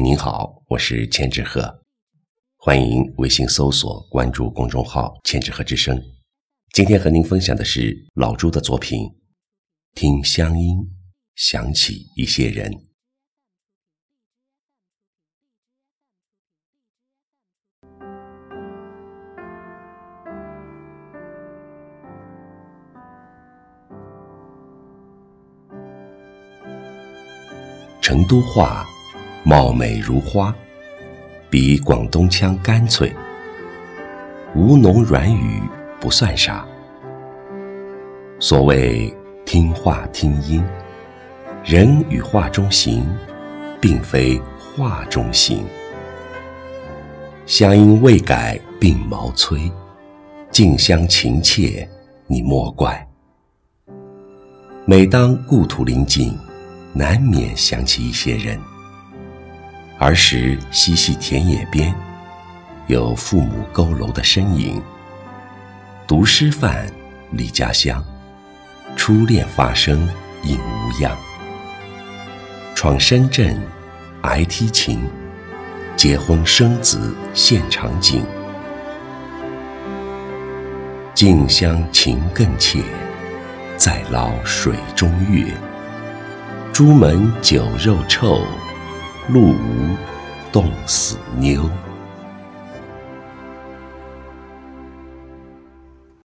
您好，我是千纸鹤，欢迎微信搜索关注公众号“千纸鹤之声”。今天和您分享的是老朱的作品《听乡音，想起一些人》。成都话。貌美如花，比广东腔干脆，吴侬软语不算啥。所谓听话听音，人与画中行，并非画中行。乡音未改鬓毛衰，近乡情怯你莫怪。每当故土临近，难免想起一些人。儿时嬉戏田野边，有父母佝偻的身影；读师范，离家乡，初恋发生应无恙；闯深圳，挨踢琴，结婚生子现场景。近乡情更怯，在捞水中月。朱门酒肉臭。路无冻死妞。